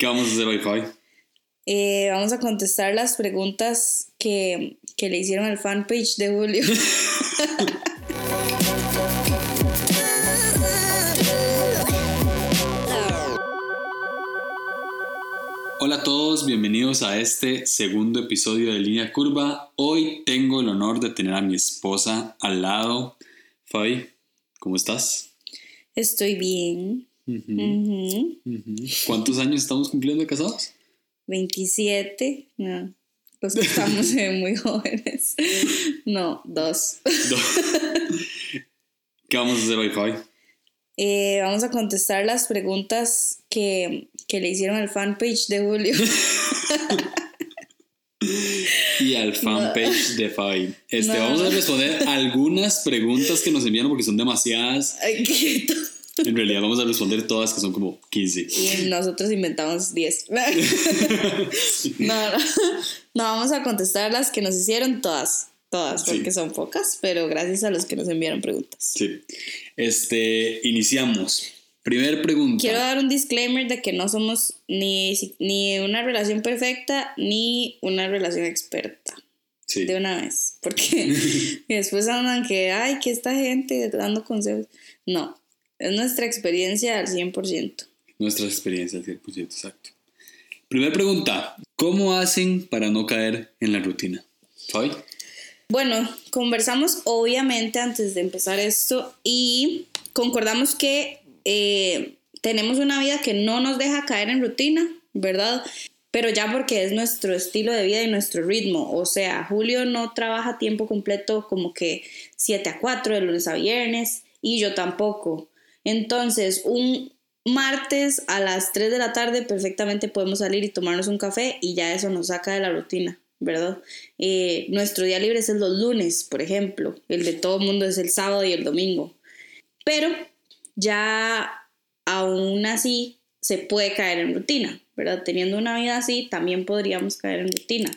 ¿Qué vamos a hacer hoy, Fabi? Eh, vamos a contestar las preguntas que, que le hicieron al fanpage de Julio. Hola a todos, bienvenidos a este segundo episodio de Línea Curva. Hoy tengo el honor de tener a mi esposa al lado. Fabi, ¿cómo estás? Estoy bien. ¿Cuántos años estamos cumpliendo de casados? 27. No, los que estamos eh, muy jóvenes. No, dos. Do- ¿Qué vamos a hacer hoy, Fabi? Eh, vamos a contestar las preguntas que, que le hicieron al fanpage de Julio. Y al fanpage de Fabi. Este, No. Vamos a responder algunas preguntas que nos enviaron porque son demasiadas. Ay, quieto. En realidad vamos a responder todas que son como 15. Y nosotros inventamos 10. No, no, no, vamos a contestar las que nos hicieron todas. Todas, Sí. porque son pocas, pero gracias a los que nos enviaron preguntas. Sí. Este, iniciamos. Primer pregunta. Quiero dar un disclaimer de que no somos ni, ni una relación perfecta ni una relación experta. Sí. De una vez. Porque después andan que, ay, que esta gente dando consejos. No, es nuestra experiencia al 100%. Nuestra experiencia, 100%, exacto. Primera pregunta. ¿Cómo hacen para no caer en la rutina? Fabi. Bueno, conversamos obviamente antes de empezar esto y concordamos que eh, tenemos una vida que no nos deja caer en rutina, ¿verdad? Pero ya porque es nuestro estilo de vida y nuestro ritmo. O sea, Julio no trabaja tiempo completo como que 7 a 4 de lunes a viernes y yo tampoco. Entonces, un martes a las 3 de la tarde perfectamente podemos salir y tomarnos un café y ya eso nos saca de la rutina, ¿verdad? Eh, nuestro día libre es el los lunes, por ejemplo. El de todo el mundo es el sábado y el domingo. Pero ya aún así se puede caer en rutina, ¿verdad? Teniendo una vida así, también podríamos caer en rutina.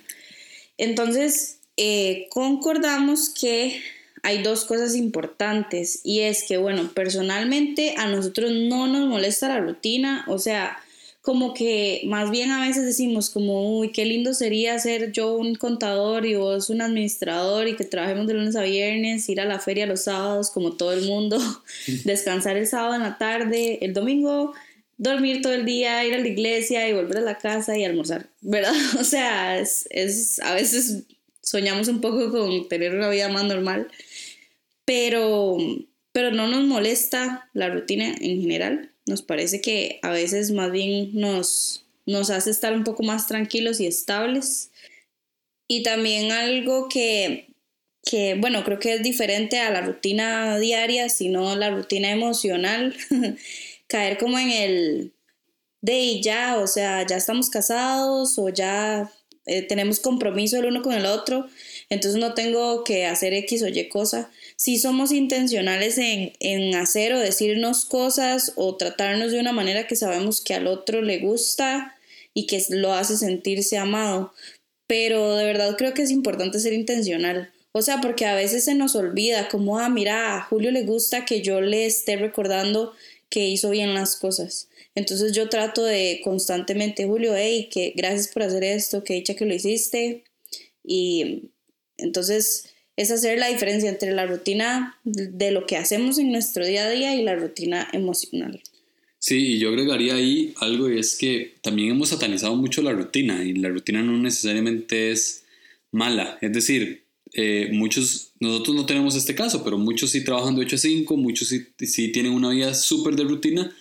Entonces, eh, concordamos que hay dos cosas importantes y es que, bueno, personalmente a nosotros no nos molesta la rutina, o sea, como que más bien a veces decimos como, uy, qué lindo sería ser yo un contador y vos un administrador y que trabajemos de lunes a viernes, ir a la feria los sábados como todo el mundo, descansar el sábado en la tarde, el domingo dormir todo el día, ir a la iglesia y volver a la casa y almorzar, ¿verdad? O sea, es, es a veces soñamos un poco con tener una vida más normal, pero, pero no nos molesta la rutina en general. Nos parece que a veces más bien nos, nos hace estar un poco más tranquilos y estables. Y también algo que, que, bueno, creo que es diferente a la rutina diaria, sino la rutina emocional, caer como en el de ya, o sea, ya estamos casados o ya eh, tenemos compromiso el uno con el otro, entonces no tengo que hacer X o Y cosa. Si somos intencionales en, en hacer o decirnos cosas o tratarnos de una manera que sabemos que al otro le gusta y que lo hace sentirse amado. Pero de verdad creo que es importante ser intencional. O sea, porque a veces se nos olvida como, ah, mira, a Julio le gusta que yo le esté recordando que hizo bien las cosas. Entonces yo trato de constantemente, Julio, hey, que gracias por hacer esto, que dicha que lo hiciste. Y entonces es hacer la diferencia entre la rutina de lo que hacemos en nuestro día a día y la rutina emocional. Sí, y yo agregaría ahí algo y es que también hemos satanizado mucho la rutina y la rutina no necesariamente es mala. Es decir, eh, muchos, nosotros no tenemos este caso, pero muchos sí trabajan de 8 a 5, muchos sí, sí tienen una vida súper de rutina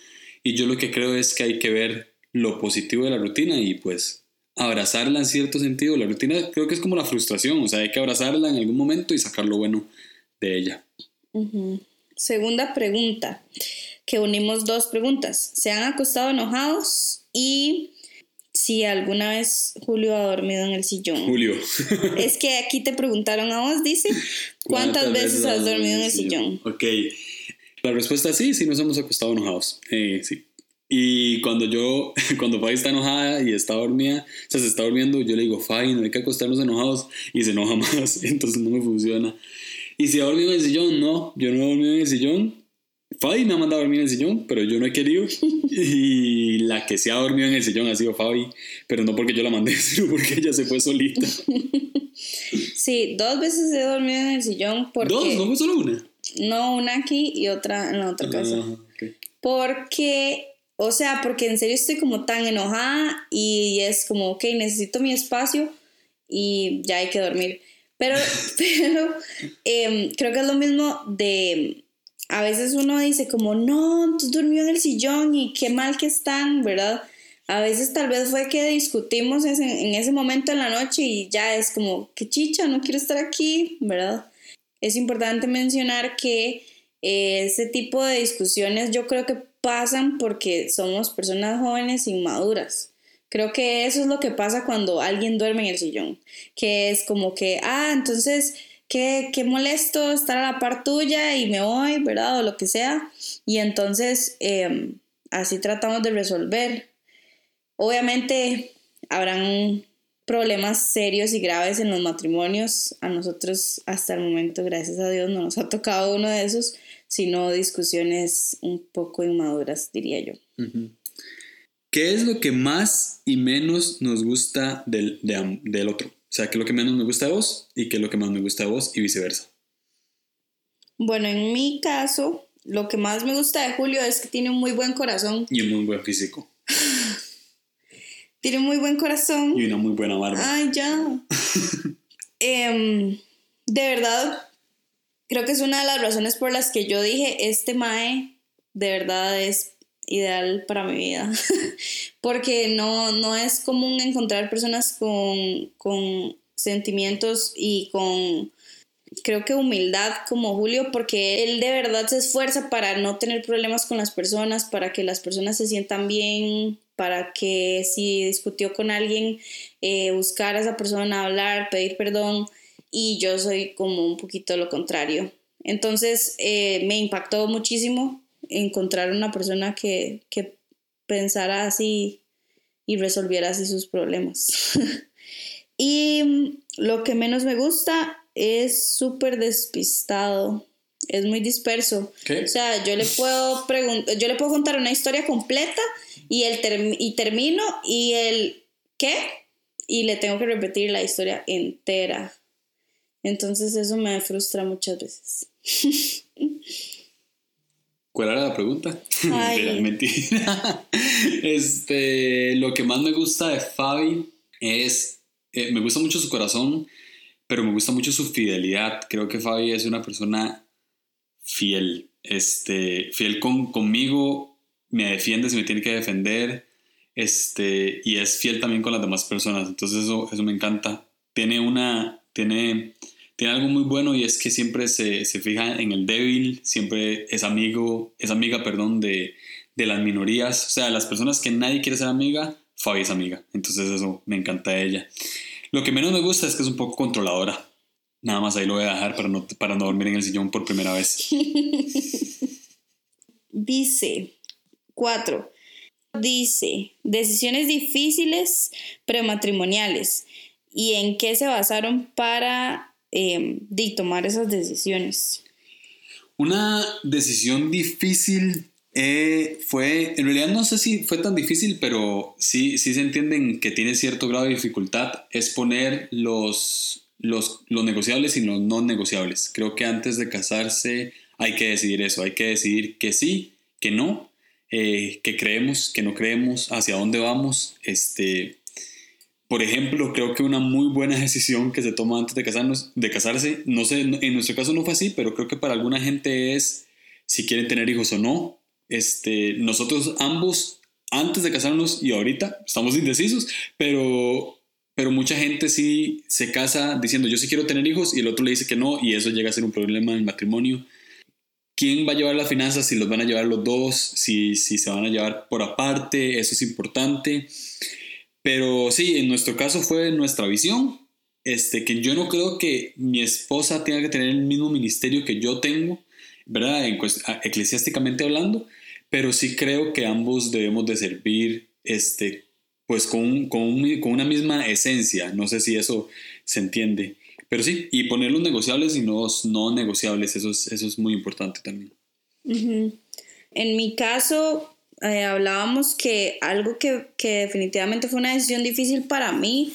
y yo lo que creo es que hay que ver lo positivo de la rutina y pues abrazarla en cierto sentido. La rutina creo que es como la frustración, o sea, hay que abrazarla en algún momento y sacar lo bueno de ella. Segunda pregunta, que unimos dos preguntas. ¿Se han acostado enojados? Y si alguna vez Julio ha dormido en el sillón. Julio. Es que aquí te preguntaron a vos, dice, ¿cuántas, veces has dormido en el sillón? Ok, la respuesta es sí, sí nos hemos acostado enojados, eh, sí. Y cuando yo, cuando Fabi está enojada y está dormida, o sea, se está durmiendo, yo le digo, Fabi, no hay que acostarnos enojados y se enoja más, entonces no me funciona. Y si ha dormido en el sillón, no, yo no he dormido en el sillón, Fabi me ha mandado a dormir en el sillón, pero yo no he querido. Y la que se ha dormido en el sillón ha sido Fabi, pero no porque yo la mandé, sino porque ella se fue solita. Sí, dos veces he dormido en el sillón porque... ¿Dos? ¿No fue solo una? No, una aquí y otra en la otra casa. Ah, ok. Porque, o sea, porque en serio estoy como tan enojada y es como, ok, necesito mi espacio y ya hay que dormir. Pero, pero em, creo que es lo mismo de, a veces uno dice como, no, tú durmió en el sillón y qué mal que están, ¿verdad? A veces tal vez fue que discutimos en ese momento en la noche y ya es como, qué chicha, no quiero estar aquí, ¿verdad? Es importante mencionar que eh, ese tipo de discusiones yo creo que pasan porque somos personas jóvenes inmaduras. Creo que eso es lo que pasa cuando alguien duerme en el sillón, que es como que, ah, entonces, qué, qué molesto estar a la par tuya y me voy, ¿verdad? O lo que sea. Y entonces, eh, así tratamos de resolver. Obviamente, habrán problemas serios y graves en los matrimonios. A nosotros, hasta el momento, gracias a Dios, no nos ha tocado uno de esos, sino discusiones un poco inmaduras, diría yo. ¿Qué es lo que más y menos nos gusta del, de del otro? O sea, ¿qué es lo que menos me gusta de vos y qué es lo que más me gusta de vos y viceversa? Bueno, en mi caso, lo que más me gusta de Julio es que tiene un muy buen corazón. Y un muy buen físico. Tiene un muy buen corazón. Y una muy buena barba. Ay, ya. Em, de verdad, creo que es una de las razones por las que yo dije, este Mae de verdad es ideal para mi vida. Porque no, no es común encontrar personas con, con sentimientos y con, creo que humildad como Julio, porque él de verdad se esfuerza para no tener problemas con las personas, para que las personas se sientan bien, para que si discutió con alguien, eh, buscar a esa persona, hablar, pedir perdón, y yo soy como un poquito lo contrario. Entonces eh, me impactó muchísimo encontrar una persona que, que pensara así y resolviera así sus problemas. y lo que menos me gusta es súper despistado, es muy disperso. ¿Qué? O sea, yo le puedo preguntar, yo le puedo contar una historia completa y el term- y termino y el ¿qué? Y le tengo que repetir la historia entera. Entonces eso me frustra muchas veces. ¿Cuál era la pregunta? Mentira, mentira. Este, lo que más me gusta de Fabi es, eh, me gusta mucho su corazón, pero me gusta mucho su fidelidad. Creo que Fabi es una persona fiel, este, fiel con, conmigo, me defiende si me tiene que defender, este, y es fiel también con las demás personas. Entonces eso, eso me encanta. Tiene una, tiene, tiene algo muy bueno y es que siempre se, se fija en el débil, siempre es amigo, es amiga, perdón, de, de las minorías, o sea, las personas que nadie quiere ser amiga, Fabi es amiga. Entonces eso me encanta de ella. Lo que menos me gusta es que es un poco controladora. Nada más ahí lo voy a dejar para no, para no dormir en el sillón por primera vez. Dice, cuatro, dice, decisiones difíciles prematrimoniales y en qué se basaron para eh, di, tomar esas decisiones. Una decisión difícil eh, fue, en realidad no sé si fue tan difícil, pero sí, sí se entienden que tiene cierto grado de dificultad, es poner los, los, los negociables y los no negociables. Creo que antes de casarse hay que decidir eso, hay que decidir que sí, que no, eh, que creemos, que no creemos, hacia dónde vamos. Este, por ejemplo, creo que una muy buena decisión que se toma antes de, casarnos, de casarse, no sé, en nuestro caso no fue así, pero creo que para alguna gente es si quieren tener hijos o no. Este, nosotros ambos, antes de casarnos y ahorita, estamos indecisos, pero, pero mucha gente sí se casa diciendo yo sí quiero tener hijos y el otro le dice que no y eso llega a ser un problema en el matrimonio. ¿Quién va a llevar las finanzas? Si los van a llevar los dos, si, si se van a llevar por aparte, eso es importante. Pero sí, en nuestro caso fue nuestra visión, este, que yo no creo que mi esposa tenga que tener el mismo ministerio que yo tengo, ¿verdad? En eclesiásticamente hablando, pero sí creo que ambos debemos de servir, este, pues con, con, con una misma esencia, no sé si eso se entiende, pero sí, y poner los negociables y los no negociables, eso es, eso es muy importante también. Ujú. En mi caso, eh, hablábamos que algo que, que definitivamente fue una decisión difícil para mí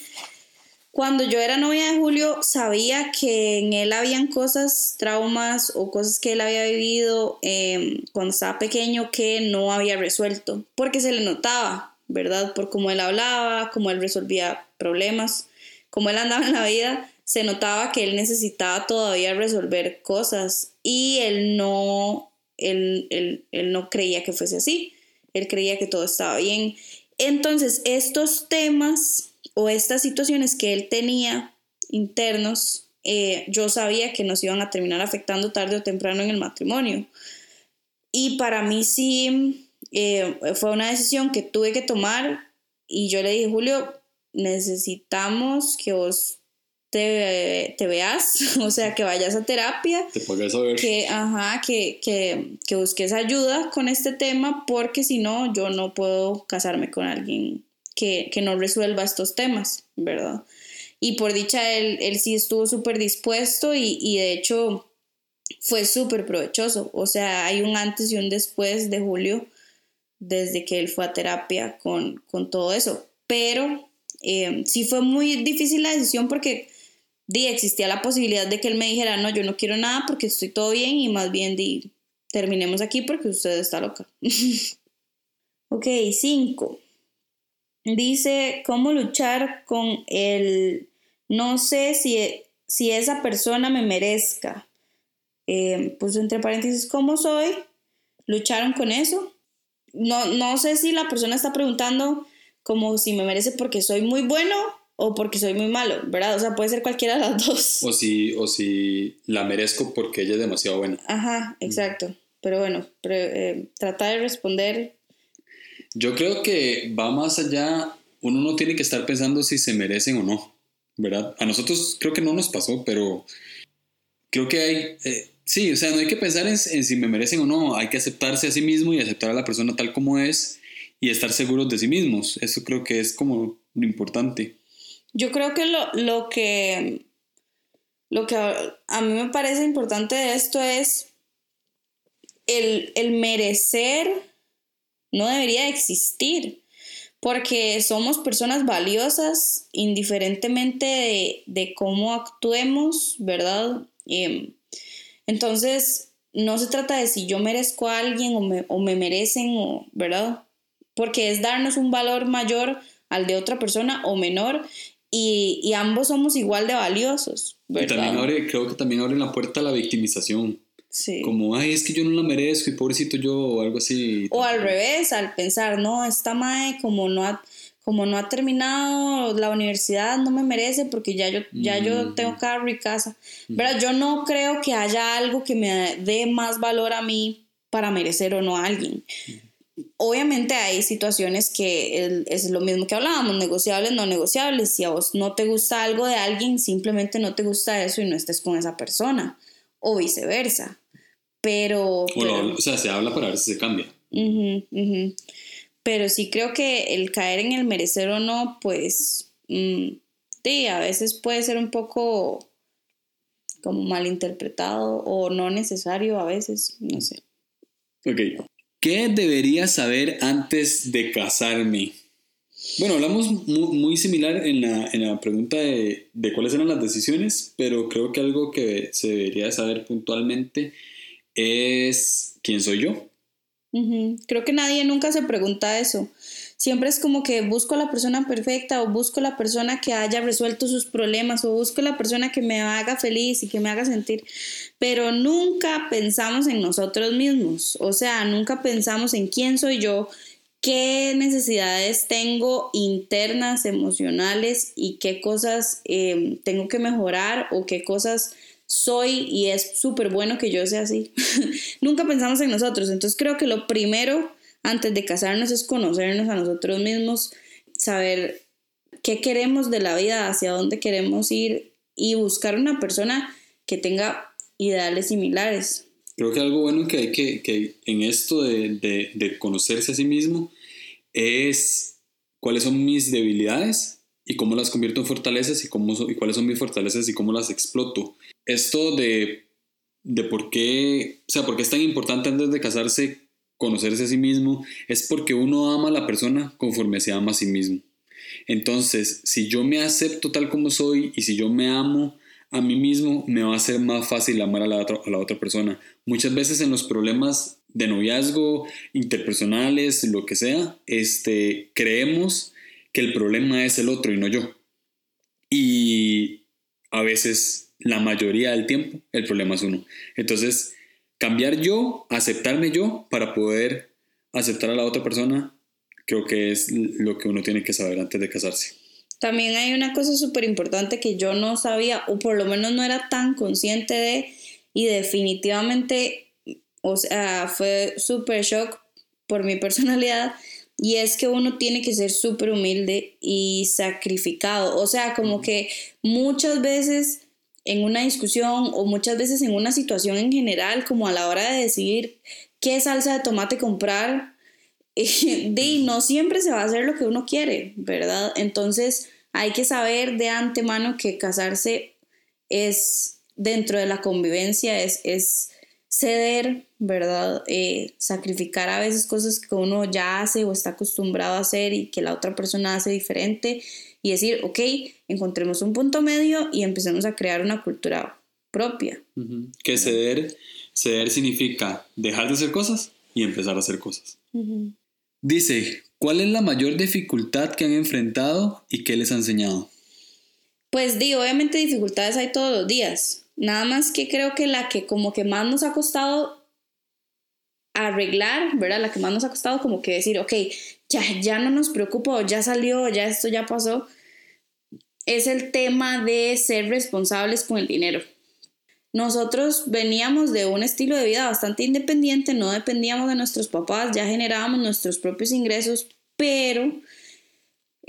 cuando yo era novia de Julio, sabía que en él habían cosas, traumas o cosas que él había vivido em, cuando estaba pequeño que no había resuelto, porque se le notaba, ¿verdad? Por cómo él hablaba, cómo él resolvía problemas, cómo él andaba en la vida, se notaba que él necesitaba todavía resolver cosas y él no, él, él, él no creía que fuese así, él creía que todo estaba bien. Entonces, estos temas o estas situaciones que él tenía internos, eh, yo sabía que nos iban a terminar afectando tarde o temprano en el matrimonio. Y para mí sí eh, fue una decisión que tuve que tomar y yo le dije, Julio, necesitamos que vos te, veas, o sea, que vayas a terapia. Te a ver. Que, ajá, que, que, que busques ayuda con este tema porque si no, yo no puedo casarme con alguien que, no resuelva estos temas, ¿verdad? Y por dicha, él, él sí estuvo súper dispuesto y, de hecho fue súper provechoso. O sea, hay un antes y un después de Julio desde que él fue a terapia con, todo eso. Pero eh, sí fue muy difícil la decisión porque di, existía la posibilidad de que él me dijera, no, yo no quiero nada porque estoy todo bien y más bien di, terminemos aquí porque usted está loca. ok, cinco. Dice, ¿cómo luchar con el no sé si, si esa persona me merezca? Eh, pues entre paréntesis, ¿cómo soy? ¿Lucharon con eso? No, no sé si la persona está preguntando como si me merece porque soy muy bueno o porque soy muy malo, ¿verdad? O sea, puede ser cualquiera de las dos. O si, o si la merezco porque ella es demasiado buena. Ajá, exacto. Pero bueno, eh, trata de responder yo creo que va más allá, uno no tiene que estar pensando si se merecen o no, ¿verdad? A nosotros creo que no nos pasó, pero creo que hay, eh, sí, o sea, no hay que pensar en, si me merecen o no, hay que aceptarse a sí mismo y aceptar a la persona tal como es y estar seguros de sí mismos. Eso creo que es como lo importante. Yo creo que lo, lo que lo que a, mí me parece importante de esto es el, el merecer no debería existir, porque somos personas valiosas indiferentemente de, cómo actuemos, ¿verdad? Em, entonces, no se trata de si yo merezco a alguien o me, o me merecen, o, ¿verdad? Porque es darnos un valor mayor al de otra persona o menor y, y ambos somos igual de valiosos. ¿verdad? Y también creo que también abre la puerta a la victimización. Como, ay, es que yo no la merezco y pobrecito yo o algo así. O al revés, al pensar, no, esta mae como no ha, como no ha terminado la universidad, no me merece porque ya yo, ya yo mm. tengo carro y casa. ¿Verdad? Yo no creo que haya algo que me dé más valor a mí para merecer o no a alguien. Obviamente hay situaciones que es lo mismo que hablábamos, negociables, no negociables. Si a vos no te gusta algo de alguien, simplemente no te gusta eso y no estés con esa persona. O viceversa. Pero... o sea, se habla para ver si se cambia. Pero sí creo que el caer en el merecer o no, pues, mm, sí, a veces puede ser un poco como malinterpretado o no necesario a veces, no sé. Ok. ¿Qué debería saber antes de casarme? Bueno, hablamos muy, similar en la, en la pregunta de, de, cuáles eran las decisiones, pero creo que algo que se debería saber puntualmente es quién soy yo. Creo que nadie nunca se pregunta eso. Siempre es como que busco la persona perfecta o busco la persona que haya resuelto sus problemas o busco la persona que me haga feliz y que me haga sentir, pero nunca pensamos en nosotros mismos, o sea, nunca pensamos en quién soy yo, qué necesidades tengo internas, emocionales y qué cosas em, tengo que mejorar o qué cosas soy y es súper bueno que yo sea así. Nunca pensamos en nosotros, entonces creo que lo primero antes de casarnos es conocernos a nosotros mismos, saber qué queremos de la vida, hacia dónde queremos ir y buscar una persona que tenga ideales similares. Creo que algo bueno que hay que, que en esto de, de, de conocerse a sí mismo es cuáles son mis debilidades y cómo las convierto en fortalezas y, cómo, y cuáles son mis fortalezas y cómo las exploto esto de, de por qué, o sea, por qué es tan importante antes de casarse conocerse a sí mismo, es porque uno ama a la persona conforme se ama a sí mismo. Entonces, si yo me acepto tal como soy y si yo me amo a mí mismo, me va a ser más fácil amar a la otra, a la otra persona. Muchas veces en los problemas de noviazgo, interpersonales, lo que sea, este, creemos que el problema es el otro y no yo. Y a veces, la mayoría del tiempo, el problema es uno. Entonces, cambiar yo, aceptarme yo para poder aceptar a la otra persona, creo que es lo que uno tiene que saber antes de casarse. También hay una cosa súper importante que yo no sabía, o por lo menos no era tan consciente de, y definitivamente, o sea, fue súper shock por mi personalidad, y es que uno tiene que ser súper humilde y sacrificado. O sea, como que muchas veces en una discusión o muchas veces en una situación en general, como a la hora de decidir qué salsa de tomate comprar, de no siempre se va a hacer lo que uno quiere, ¿verdad? Entonces hay que saber de antemano que casarse es dentro de la convivencia, es, es ceder, ¿verdad? Eh, sacrificar a veces cosas que uno ya hace o está acostumbrado a hacer y que la otra persona hace diferente y decir, ok, encontremos un punto medio y empecemos a crear una cultura propia. Que ceder, ceder significa dejar de hacer cosas y empezar a hacer cosas. Dice, ¿cuál es la mayor dificultad que han enfrentado y qué les ha enseñado? Pues di, obviamente dificultades hay todos los días. Nada más que creo que la que como que más nos ha costado arreglar, ¿verdad? La que más nos ha costado como que decir, ok, ya, ya no nos preocupa, ya salió, ya esto ya pasó, es el tema de ser responsables con el dinero. Nosotros veníamos de un estilo de vida bastante independiente, no dependíamos de nuestros papás, ya generábamos nuestros propios ingresos, pero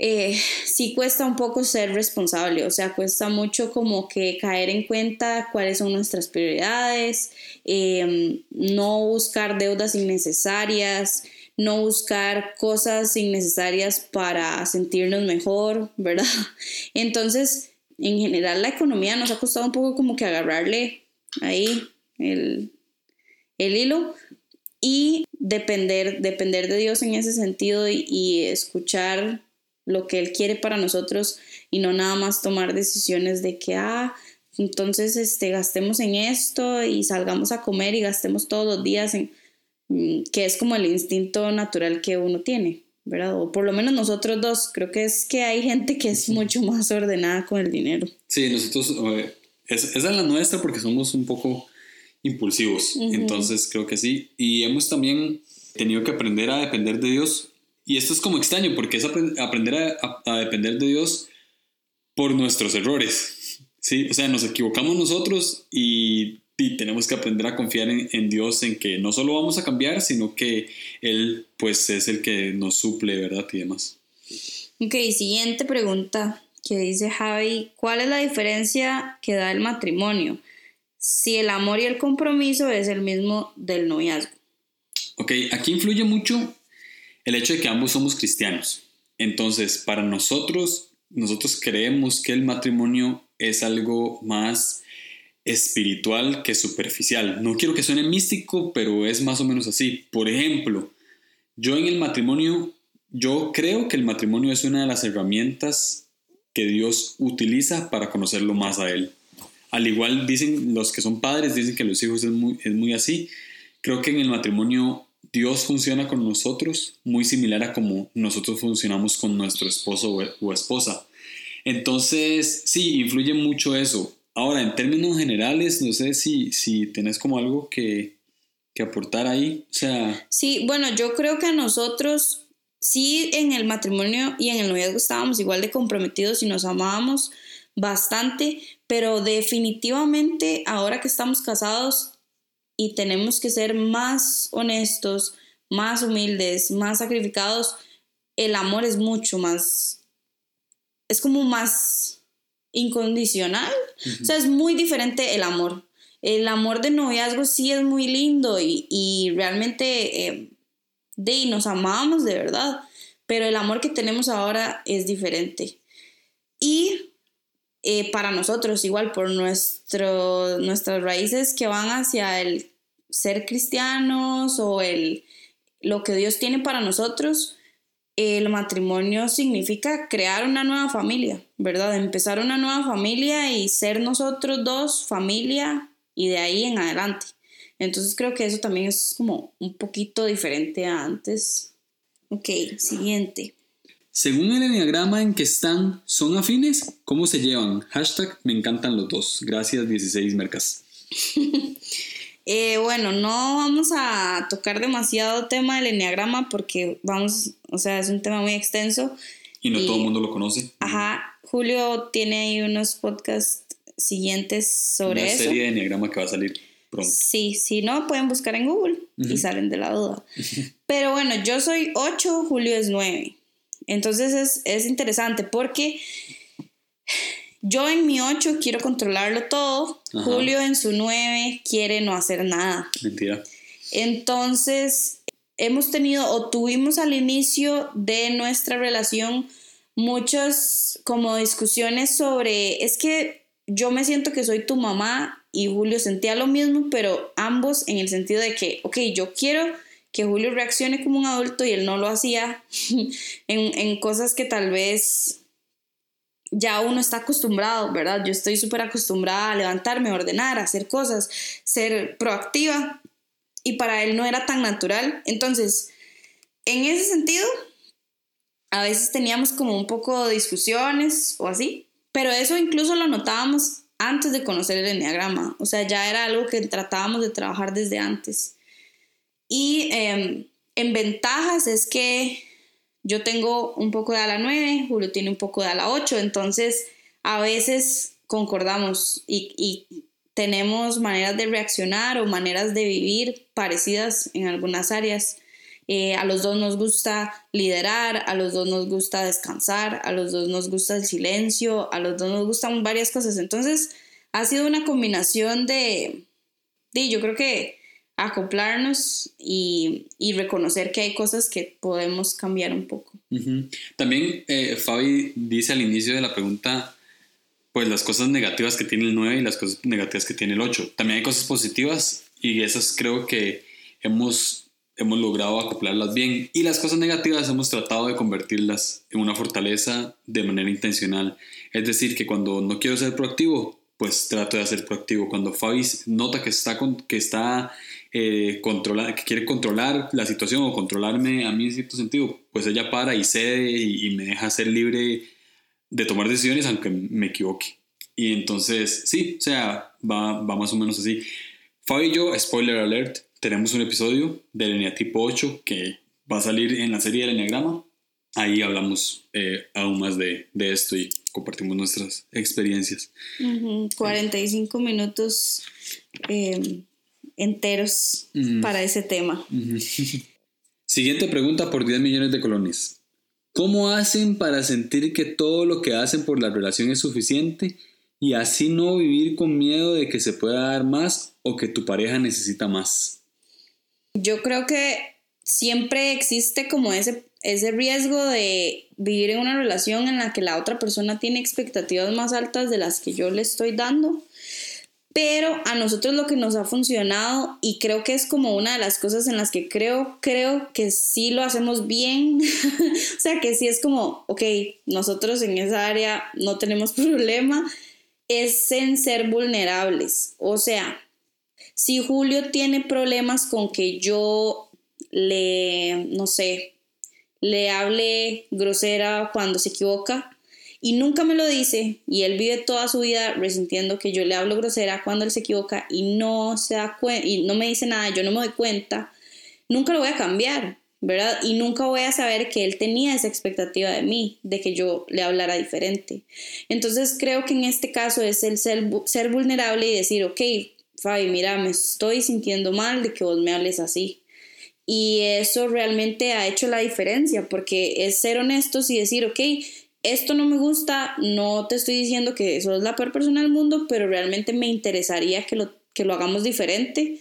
eh, sí cuesta un poco ser responsable, o sea, cuesta mucho como que caer en cuenta cuáles son nuestras prioridades, em, no buscar deudas innecesarias, no buscar cosas innecesarias para sentirnos mejor, ¿verdad? Entonces, en general la economía nos ha costado un poco como que agarrarle ahí el, hilo y depender, depender de Dios en ese sentido y, y escuchar lo que Él quiere para nosotros y no nada más tomar decisiones de que, ah, entonces este, gastemos en esto y salgamos a comer y gastemos todos los días en, mm, que es como el instinto natural que uno tiene, ¿verdad? O por lo menos nosotros dos, creo que es que hay gente que es mucho más ordenada con el dinero. Sí, nosotros, esa es la nuestra porque somos un poco impulsivos, entonces creo que sí, y hemos también tenido que aprender a depender de Dios y esto es como extraño porque es aprender a, depender de Dios por nuestros errores. ¿sí? O sea, nos equivocamos nosotros y, tenemos que aprender a confiar en, Dios, en que no solo vamos a cambiar, sino que Él pues es el que nos suple, ¿verdad? Y demás. Ok, siguiente pregunta que dice Javi, ¿cuál es la diferencia que da el matrimonio? Si el amor y el compromiso es el mismo del noviazgo. Ok, aquí influye mucho el hecho de que ambos somos cristianos. Entonces, para nosotros, nosotros creemos que el matrimonio es algo más espiritual que superficial. No quiero que suene místico, pero es más o menos así. Por ejemplo, yo en el matrimonio, yo creo que el matrimonio es una de las herramientas que Dios utiliza para conocerlo más a Él. Al igual dicen los que son padres, dicen que los hijos es muy, es muy así. Creo que en el matrimonio Dios funciona con nosotros muy similar a como nosotros funcionamos con nuestro esposo o esposa. Entonces, sí, influye mucho eso. Ahora, en términos generales, no sé si, si tenés como algo que, que aportar ahí. O sea... Sí, bueno, yo creo que nosotros, sí, en el matrimonio y en el noviazgo estábamos igual de comprometidos y nos amábamos bastante, pero definitivamente ahora que estamos casados y tenemos que ser más honestos, más humildes, más sacrificados, el amor es mucho más, es como más incondicional. O sea, es muy diferente el amor. El amor de noviazgo sí es muy lindo y, realmente eh, de, nos amamos de verdad, pero el amor que tenemos ahora es diferente. Y eh, para nosotros, igual por nuestro, nuestras raíces que van hacia el ser cristianos o el, lo que Dios tiene para nosotros, el matrimonio significa crear una nueva familia, ¿verdad? Empezar una nueva familia y ser nosotros dos familia y de ahí en adelante. Entonces creo que eso también es como un poquito diferente a antes. Ok, siguiente. Según el enneagrama en que están, ¿son afines? ¿Cómo se llevan? Hashtag me encantan los dos. Gracias 16 mercas. Eh, bueno, no vamos a tocar demasiado tema del enneagrama porque vamos, o sea, es un tema muy extenso. Y no todo el mundo lo conoce. Ajá, Julio tiene ahí unos podcasts siguientes sobre Una eso. serie de enneagrama que va a salir pronto. Sí, si no, pueden buscar en Google y salen de la duda. Pero bueno, yo soy 8, Julio es 9. Entonces es, es interesante porque yo en mi 8 quiero controlarlo todo, Ajá. Julio en su 9 quiere no hacer nada. Mentira. Entonces, hemos tenido o tuvimos al inicio de nuestra relación muchas como discusiones sobre, es que yo me siento que soy tu mamá y Julio sentía lo mismo, pero ambos en el sentido de que, ok, yo quiero que Julio reaccione como un adulto y él no lo hacía en, en cosas que tal vez ya uno está acostumbrado, ¿verdad? Yo estoy súper acostumbrada a levantarme, a ordenar, a hacer cosas, ser proactiva y para él no era tan natural. Entonces, en ese sentido, a veces teníamos como un poco de discusiones o así, pero eso incluso lo notábamos antes de conocer el enneagrama, o sea, ya era algo que tratábamos de trabajar desde antes. Y eh, en ventajas es que yo tengo un poco de ala 9, Julio tiene un poco de ala 8, entonces a veces concordamos y, y tenemos maneras de reaccionar o maneras de vivir parecidas en algunas áreas. Eh, a los dos nos gusta liderar, a los dos nos gusta descansar, a los dos nos gusta el silencio, a los dos nos gustan varias cosas. Entonces ha sido una combinación de, de yo creo que acoplarnos y, y, reconocer que hay cosas que podemos cambiar un poco. También eh, Fabi dice al inicio de la pregunta, pues las cosas negativas que tiene el 9 y las cosas negativas que tiene el 8. También hay cosas positivas y esas creo que hemos, hemos logrado acoplarlas bien. Y las cosas negativas hemos tratado de convertirlas en una fortaleza de manera intencional. Es decir, que cuando no quiero ser proactivo, pues trato de ser proactivo. Cuando Fabi nota que está, con, que está eh, controlar, que quiere controlar la situación o controlarme a mí en cierto sentido, pues ella para y cede y, y me deja ser libre de tomar decisiones aunque me equivoque. Y entonces, sí, o sea, va, va más o menos así. Fabi y yo, spoiler alert, tenemos un episodio del eneatipo 8 que va a salir en la serie del eneagrama. Ahí hablamos eh, aún más de, de, esto y compartimos nuestras experiencias. Uh -huh. 45 minutos eh, enteros para ese tema. Siguiente pregunta por 10 millones de colones. ¿Cómo hacen para sentir que todo lo que hacen por la relación es suficiente y así no vivir con miedo de que se pueda dar más o que tu pareja necesita más? Yo creo que siempre existe como ese, ese riesgo de vivir en una relación en la que la otra persona tiene expectativas más altas de las que yo le estoy dando. Pero a nosotros lo que nos ha funcionado y creo que es como una de las cosas en las que creo, creo que sí lo hacemos bien. o sea, que sí es como, ok, nosotros en esa área no tenemos problema, es en ser vulnerables. O sea, si Julio tiene problemas con que yo le, no sé, le hable grosera cuando se equivoca, y nunca me lo dice y él vive toda su vida resintiendo que yo le hablo grosera cuando él se equivoca y no se da y no me dice nada, yo no me doy cuenta, nunca lo voy a cambiar, ¿verdad? Y nunca voy a saber que él tenía esa expectativa de mí, de que yo le hablara diferente. Entonces creo que en este caso es el ser, ser vulnerable y decir, ok, Fabi, mira, me estoy sintiendo mal de que vos me hables así. Y eso realmente ha hecho la diferencia, porque es ser honestos y decir, ok, esto no me gusta, no te estoy diciendo que sos la peor persona del mundo, pero realmente me interesaría que lo, que lo hagamos diferente.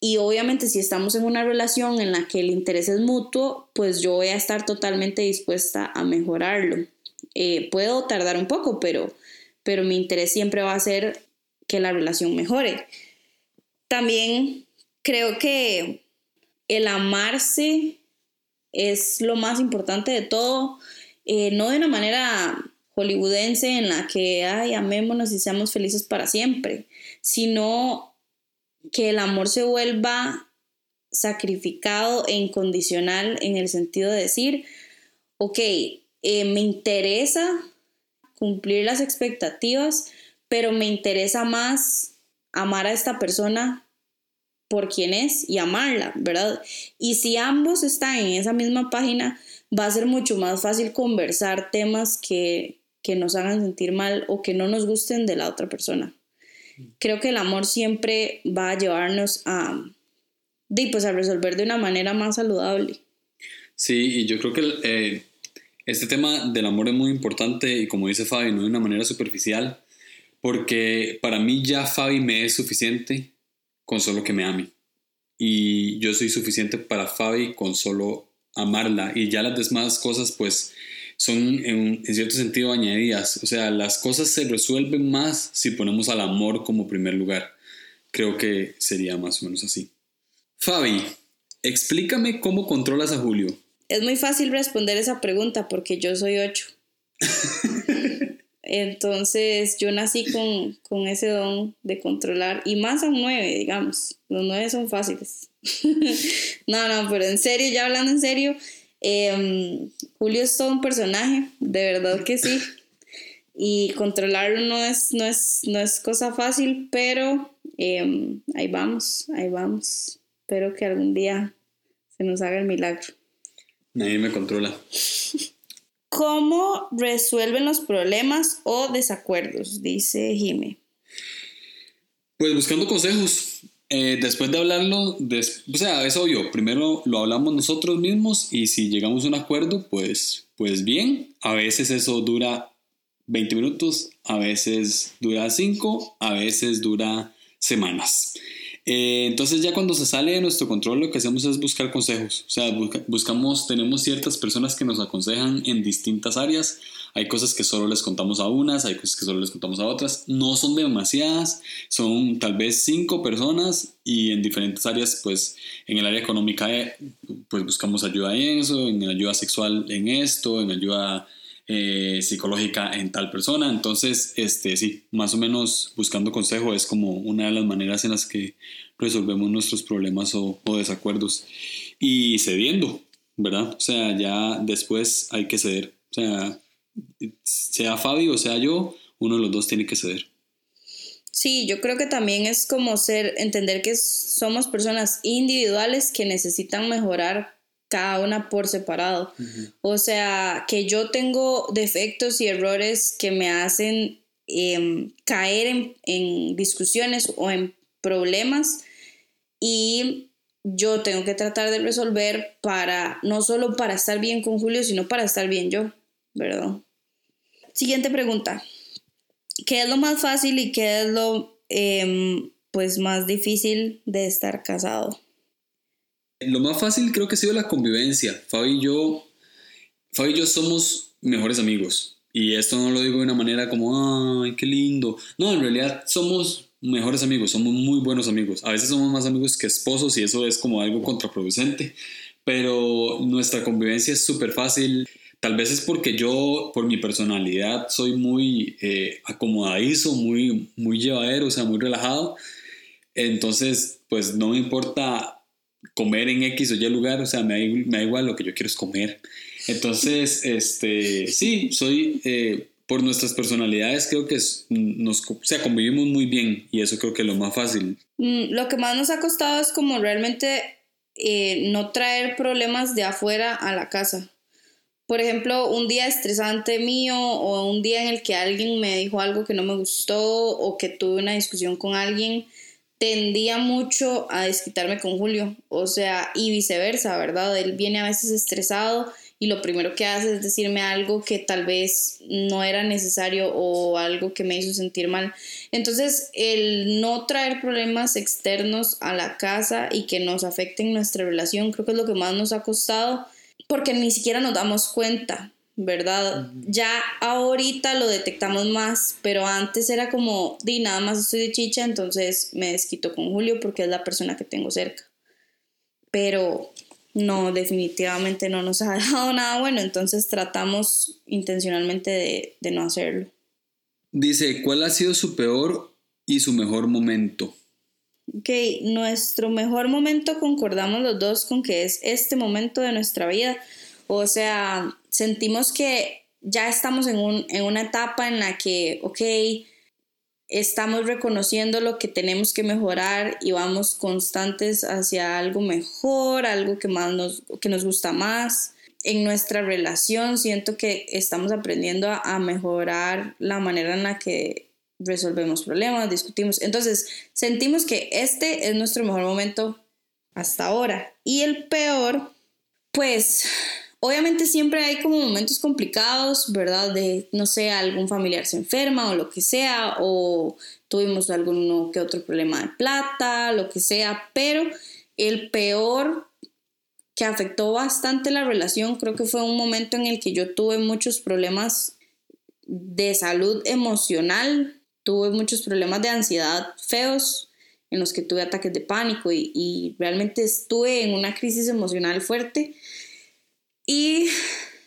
Y obviamente si estamos en una relación en la que el interés es mutuo, pues yo voy a estar totalmente dispuesta a mejorarlo. Eh, puedo tardar un poco, pero, pero mi interés siempre va a ser que la relación mejore. También creo que el amarse es lo más importante de todo, eh, no de una manera hollywoodense en la que, ay, amémonos y seamos felices para siempre, sino que el amor se vuelva sacrificado e incondicional en el sentido de decir, ok, eh, me interesa cumplir las expectativas, pero me interesa más amar a esta persona por quien es y amarla, ¿verdad? Y si ambos están en esa misma página, va a ser mucho más fácil conversar temas que, nos hagan sentir mal o que no nos gusten de la otra persona. Creo que el amor siempre va a llevarnos a, pues, a resolver de una manera más saludable. Sí, y yo creo que eh, este tema del amor es muy importante y como dice Fabi, no de una manera superficial, porque para mí ya Fabi me es suficiente con solo que me ame. Y yo soy suficiente para Fabi con solo amarla. Y ya las demás cosas, pues, son en, cierto sentido añadidas. O sea, las cosas se resuelven más si ponemos al amor como primer lugar. Creo que sería más o menos así. Fabi, explícame cómo controlas a Julio. Es muy fácil responder esa pregunta porque yo soy ocho. Entonces yo nací con, ese don de controlar y más a un 9, digamos. Los 9 son fáciles. no, no, pero en serio, ya hablando en serio, em, Julio es todo un personaje, de verdad que sí. Y controlarlo no es, no es, no es cosa fácil, pero em, ahí vamos, ahí vamos. Espero que algún día se nos haga el milagro. Nadie me controla. ¿Cómo resuelven los problemas o desacuerdos? Dice Jime. Pues buscando consejos. Eh, después de hablarlo, o sea, es obvio, primero lo hablamos nosotros mismos y si llegamos a un acuerdo, pues, pues bien. A veces eso dura 20 minutos, a veces dura 5, a veces dura semanas. Eh, entonces ya cuando se sale de nuestro control lo que hacemos es buscar consejos, o sea, buscamos, tenemos ciertas personas que nos aconsejan en distintas áreas, hay cosas que solo les contamos a unas, hay cosas que solo les contamos a otras, no son demasiadas, son tal vez cinco personas y en diferentes áreas, pues en el área económica, eh, pues buscamos ayuda en eso, en ayuda sexual en esto, en ayuda eh, psicológica en tal persona. Entonces, este, sí, más o menos buscando consejo es como una de las maneras en las que resolvemos nuestros problemas o, desacuerdos. Y cediendo, ¿verdad? O sea, ya después hay que ceder. O sea, sea Fabi o sea yo, uno de los dos tiene que ceder. Sí, yo creo que también es como ser, entender que somos personas individuales que necesitan mejorar cada una por separado. O sea, que yo tengo defectos y errores que me hacen em, caer en, discusiones o en problemas y yo tengo que tratar de resolver para, no solo para estar bien con Julio, sino para estar bien yo, ¿verdad? Siguiente pregunta. ¿Qué es lo más fácil y qué es lo em, pues más difícil de estar casado? Lo más fácil creo que ha sido la convivencia. Fabi y yo, Fabi y yo somos mejores amigos. Y esto no lo digo de una manera como, ay, qué lindo. No, en realidad somos mejores amigos, somos muy buenos amigos. A veces somos más amigos que esposos y eso es como algo contraproducente. Pero nuestra convivencia es súper fácil. Tal vez es porque yo, por mi personalidad, soy muy eh, acomodadizo, muy, muy llevadero, o sea, muy relajado. Entonces, pues no me importa comer en X o Y lugar, o sea, me da, igual lo que yo quiero es comer. Entonces, este, sí, soy, eh, por nuestras personalidades, creo que nos, o convivimos muy bien y eso creo que es lo más fácil. Mm, lo que más nos ha costado es como realmente eh, no traer problemas de afuera a la casa. Por ejemplo, un día estresante mío o un día en el que alguien me dijo algo que no me gustó o que tuve una discusión con alguien tendía mucho a desquitarme con Julio, o sea, y viceversa, ¿verdad? Él viene a veces estresado y lo primero que hace es decirme algo que tal vez no era necesario o algo que me hizo sentir mal. Entonces, el no traer problemas externos a la casa y que nos afecten nuestra relación, creo que es lo que más nos ha costado, porque ni siquiera nos damos cuenta, ¿verdad? Ya ahorita lo detectamos más, pero antes era como, di, nada más estoy de chicha, entonces me desquito con Julio porque es la persona que tengo cerca. pero no, definitivamente no nos ha dejado nada bueno, entonces tratamos intencionalmente de, de no hacerlo. Dice, ¿cuál ha sido su peor y su mejor momento? Ok, nuestro mejor momento concordamos los dos con que es este momento de nuestra vida. O sea, sentimos que ya estamos en, un, en una etapa en la que, ok, estamos reconociendo lo que tenemos que mejorar y vamos constantes hacia algo mejor, algo que, más nos, que nos gusta más. En nuestra relación siento que estamos aprendiendo a, a mejorar la manera en la que resolvemos problemas, discutimos. Entonces, sentimos que este es nuestro mejor momento hasta ahora. Y el peor, pues, obviamente siempre hay como momentos complicados, ¿verdad? De, no sé, algún familiar se enferma o lo que sea, o tuvimos alguno que otro problema de plata, lo que sea, pero el peor que afectó bastante la relación, creo que fue un momento en el que yo tuve muchos problemas de salud emocional tuve muchos problemas de ansiedad feos en los que tuve ataques de pánico y, realmente estuve en una crisis emocional fuerte. Y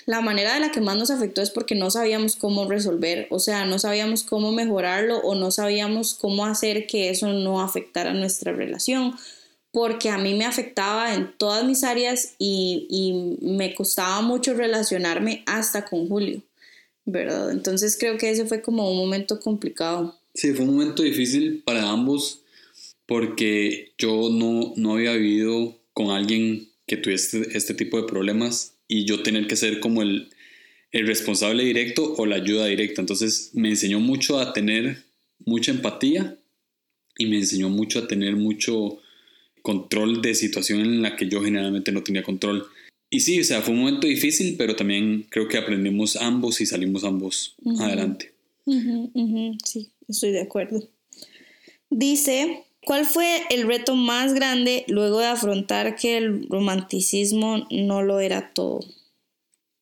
la manera de la que más nos afectó es porque no sabíamos cómo resolver, o sea, no sabíamos cómo mejorarlo o no sabíamos cómo hacer que eso no afectara nuestra relación, porque a mí me afectaba en todas mis áreas y, y me costaba mucho relacionarme hasta con Julio. ¿verdad? Entonces creo que ese fue como un momento complicado. Sí, fue un momento difícil para ambos porque yo no, no había vivido con alguien que tuviese este, tipo de problemas y yo tener que ser como el, el responsable directo o la ayuda directa. Entonces me enseñó mucho a tener mucha empatía y me enseñó mucho a tener mucho control de situación en la que yo generalmente no tenía control. Y sí, o sea, fue un momento difícil, pero también creo que aprendimos ambos y salimos ambos adelante. sí, estoy de acuerdo. Dice, ¿cuál fue el reto más grande luego de afrontar que el romanticismo no lo era todo?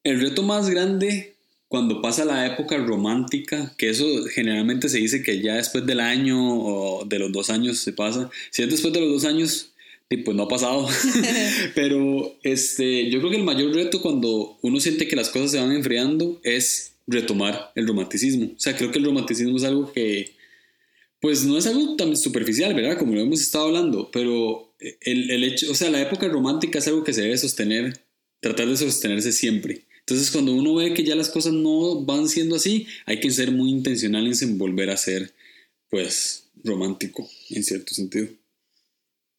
El reto más grande cuando pasa la época romántica, que eso generalmente se dice que ya después del año o de los dos años se pasa. Si es después de los dos años, pues no ha pasado. Pero este, yo creo que el mayor reto cuando uno siente que las cosas se van enfriando es retomar el romanticismo. O sea, creo que el romanticismo es algo que, pues no es algo tan superficial, ¿verdad? Como lo hemos estado hablando, pero el, el hecho, o sea, la época romántica es algo que se debe sostener, tratar de sostenerse siempre. Entonces, cuando uno ve que ya las cosas no van siendo así, hay que ser muy intencional en volver a ser, pues, romántico, en cierto sentido.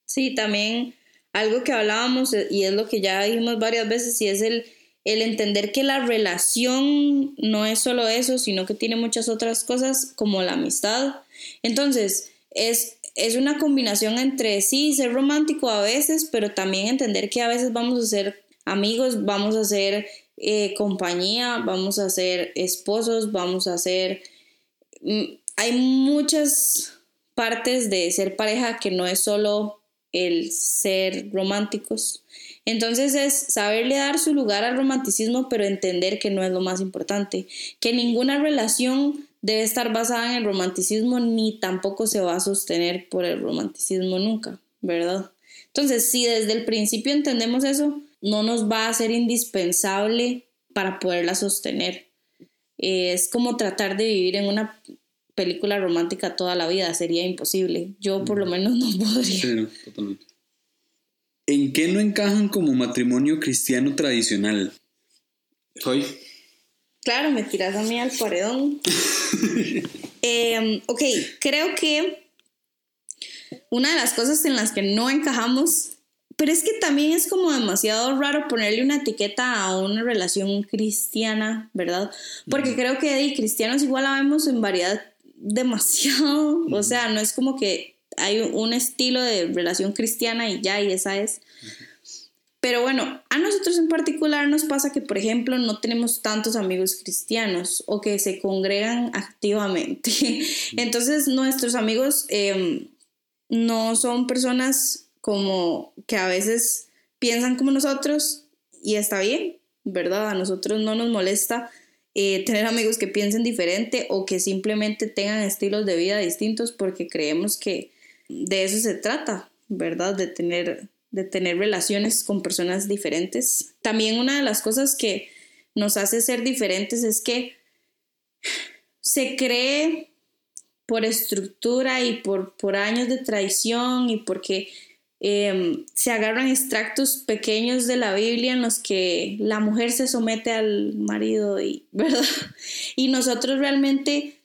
Sí, también algo que hablábamos eh, y es lo que ya dijimos varias veces y es el, el entender que la relación no es solo eso, sino que tiene muchas otras cosas como la amistad. Entonces, es, es una combinación entre sí, ser romántico a veces, pero también entender que a veces vamos a ser amigos, vamos a ser eh, compañía, vamos a ser esposos, vamos a ser... Mm, hay muchas partes de ser pareja que no es solo el ser románticos. Entonces es saberle dar su lugar al romanticismo, pero entender que no es lo más importante, que ninguna relación debe estar basada en el romanticismo ni tampoco se va a sostener por el romanticismo nunca, ¿verdad? Entonces, si desde el principio entendemos eso, no nos va a ser indispensable para poderla sostener. Es como tratar de vivir en una película romántica toda la vida, sería imposible. Yo por lo menos no podría. Sí, totalmente. ¿En qué no encajan como matrimonio cristiano tradicional? Hoy. Claro, me tiras a mí al paredón. Em, ok, creo que una de las cosas en las que no encajamos, pero es que también es como demasiado raro ponerle una etiqueta a una relación cristiana, ¿verdad? Porque creo que de cristianos igual la vemos en variedad demasiado, o sea, no es como que hay un estilo de relación cristiana y ya, y esa es. Pero bueno, a nosotros en particular nos pasa que, por ejemplo, no tenemos tantos amigos cristianos o que se congregan activamente. Entonces, nuestros amigos em, no son personas como que a veces piensan como nosotros y está bien, ¿verdad? A nosotros no nos molesta eh, tener amigos que piensen diferente o que simplemente tengan estilos de vida distintos porque creemos que de eso se trata, ¿verdad? De tener de tener relaciones con personas diferentes. También una de las cosas que nos hace ser diferentes es que se cree por estructura y por, por años de traición y porque em, se agarran extractos pequeños de la Biblia en los que la mujer se somete al marido y, ¿verdad? Y nosotros realmente